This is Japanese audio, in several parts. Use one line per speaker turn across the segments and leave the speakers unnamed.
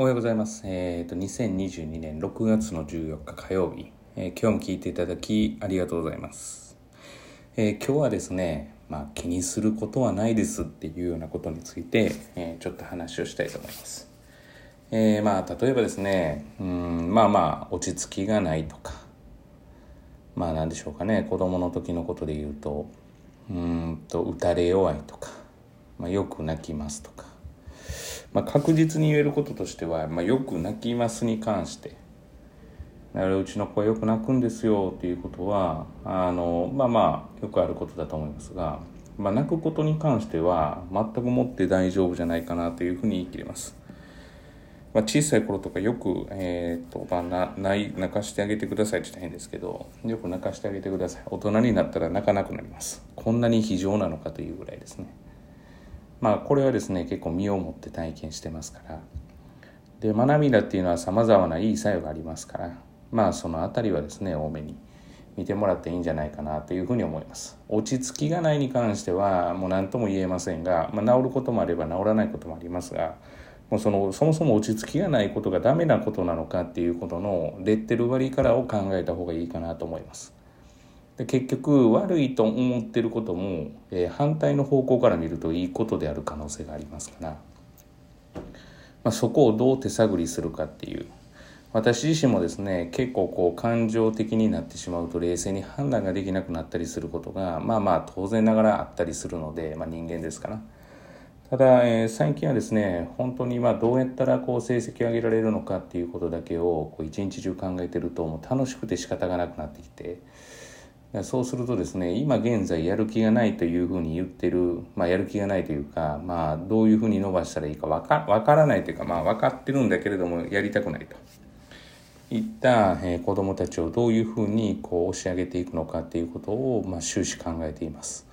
おはようございます。えっ、と、2022年6月の14日火曜日、えー今日も聞いていただきありがとうございます。えー今日はですね、まあ、気にすることはないですっていうようなことについて、えちょっと話をしたいと思います。えまあ、例えばですね、うん、まあまあ、落ち着きがないとか、まあ何でしょうかね、子供の時のことで言うと、うーんと、打たれ弱いとか、まあ、よく泣きますとか、まあ、確実に言えることとしては、まあ、よく泣きますに関して。だからうちの子はよく泣くんですよっていうことはあのまあまあよくあることだと思いますが、まあ、泣くことに関しては全くもって大丈夫じゃないかなというふうに言い切れます。まあ、小さい頃とかよく、えーとまあ、な泣かしてあげてくださいって言ったら変ですけどよく泣かしてあげてください。大人になったら泣かなくなります。こんなに非常なのかというぐらいですね。まあこれはですね結構身をもって体験してますから。でまあ涙っていうのはさまざまないい作用がありますから。まあそのあたりはですね多めに見てもらっていいんじゃないかなというふうに思います。落ち着きがないに関してはもう何とも言えませんが、まあ、治ることもあれば治らないこともありますがもうそのそもそも落ち着きがないことがダメなことなのかっていうことのレッテル割りからを考えた方がいいかなと思います。で結局悪いと思ってることも、えー反対の方向から見るといいことである可能性がありますから、まあ、そこをどう手探りするかっていう。私自身もですね結構こう感情的になってしまうと冷静に判断ができなくなったりすることがまあまあ当然ながらあったりするので、まあ、人間ですから。ただ、えー最近はですね本当にまあどうやったらこう成績を上げられるのかっていうことだけをこう一日中考えてるともう楽しくて仕方がなくなってきてそうするとですね今現在やる気がないというふうに言ってる、まあ、やる気がないというか、まあ、どういうふうに伸ばしたらいいか分かわからないというか、まあ、分かってるんだけれどもやりたくないといった、えー子どもたちをどういうふうにこう押し上げていくのかということを、まあ、終始考えています。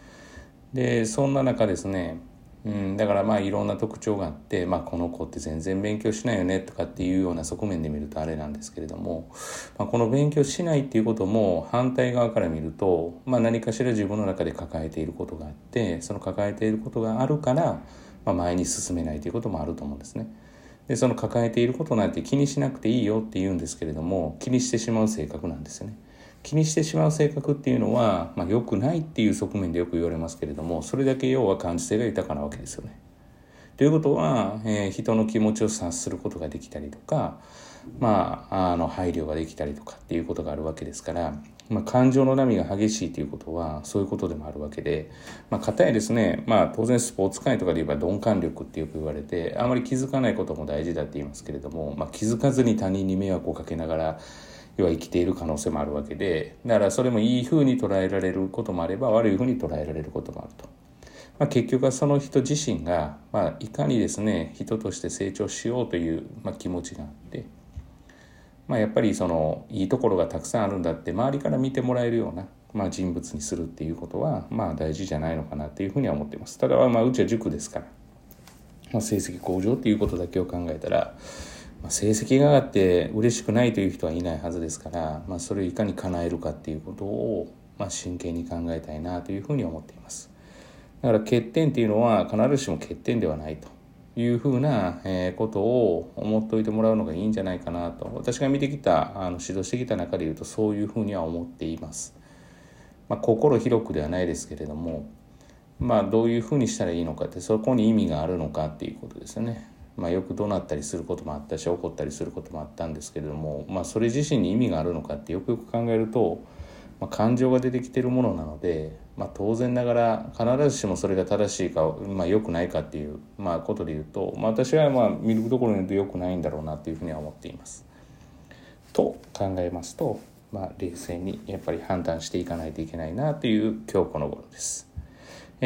でそんな中ですねうん、だからまあいろんな特徴があって、まあ、この子って全然勉強しないよねとかっていうような側面で見るとあれなんですけれども、まあ、この勉強しないっていうことも反対側から見ると、まあ、何かしら自分の中で抱えていることがあってその抱えていることがあるから、まあ、前に進めないということもあると思うんですね。でその抱えていることなんて気にしなくていいよって言うんですけれども気にしてしまう性格なんですよね。気にしてしまう性格っていうのは、まあ、良くないっていう側面でよく言われますけれどもそれだけ要は感受性が豊かなわけですよね。ということは、えー人の気持ちを察することができたりとか、まあ、あの配慮ができたりとかっていうことがあるわけですから、まあ、感情の波が激しいということはそういうことでもあるわけで、まあ、かたやですね、まあ、当然スポーツ界とかで言えば鈍感力ってよく言われてあまり気づかないことも大事だって言いますけれども、まあ、気づかずに他人に迷惑をかけながら要は生きている可能性もあるわけでだからそれもいいふうに捉えられることもあれば悪いふうに捉えられることもあると。まあ、結局はその人自身が、まあ、いかにですね人として成長しようという、まあ、気持ちがあって、まあ、やっぱりそのいいところがたくさんあるんだって周りから見てもらえるような、まあ、人物にするっていうことは、まあ、大事じゃないのかなっていうふうには思っていますただ、まあ、うちは塾ですから、まあ、成績向上っていうことだけを考えたら、まあ、成績が上がって嬉しくないという人はいないはずですから、まあ、それをいかに叶えるかっていうことを、まあ、真剣に考えたいなというふうに思っています。だから欠点っていうのは必ずしも欠点ではないというふうなことを思っておいてもらうのがいいんじゃないかなと私が見てきたあの指導してきた中でいうとそういうふうには思っています。まあ、心広くではないですけれどもまあどういうふうにしたらいいのかってそこに意味があるのかっていうことですよね。まあ、よく怒鳴ったりすることもあったし怒ったりすることもあったんですけれども、まあ、それ自身に意味があるのかってよくよく考えると、まあ、感情が出てきてるものなので、まあ、当然ながら必ずしもそれが正しいか、まあ、良くないかっていう、まあ、ことで言うと、まあ、私はまあ見るところに言うと良くないんだろうなっていうふうには思っています。と考えますと、まあ、冷静にやっぱり判断していかないといけないなという今日この頃です。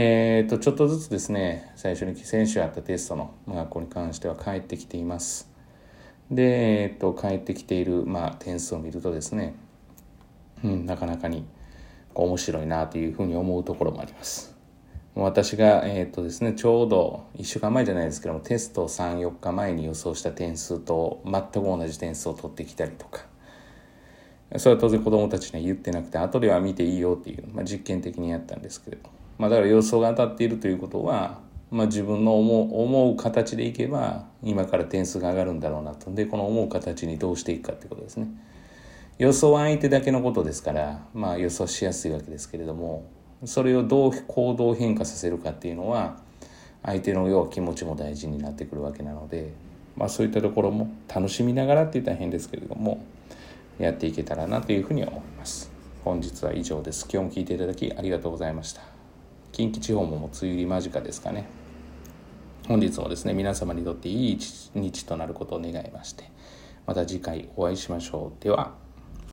えー、とちょっとずつですね最初に先週あったテストの学校に関しては返ってきています。で、えー、と返ってきている、まあ、点数を見るとですね、うん、なかなかに面白いなというふうに思うところもあります。私が、えーとですね、ちょうど1週間前じゃないですけどもテスト34日前に予想した点数と全く同じ点数を取ってきたりとかそれは当然子どもたちには言ってなくて後では見ていいよっていう、まあ、実験的にやったんですけれども、まあ、だから予想が当たっているということは、まあ、自分の思う思う形でいけば今から点数が上がるんだろうなと。でこの思う形にどうしていくかってことですね。予想は相手だけのことですからまあ予想しやすいわけですけれどもそれをどう行動変化させるかっていうのは相手の要は気持ちも大事になってくるわけなので、まあ、そういったところも楽しみながらって言ったら変ですけれどもやっていけたらなというふうには思います。本日は以上です。今日も聞いていただきありがとうございました。近畿地方ももう梅雨入り間近ですかね。本日もですね皆様にとっていい一日となることを願いましてまた次回お会いしましょう。では。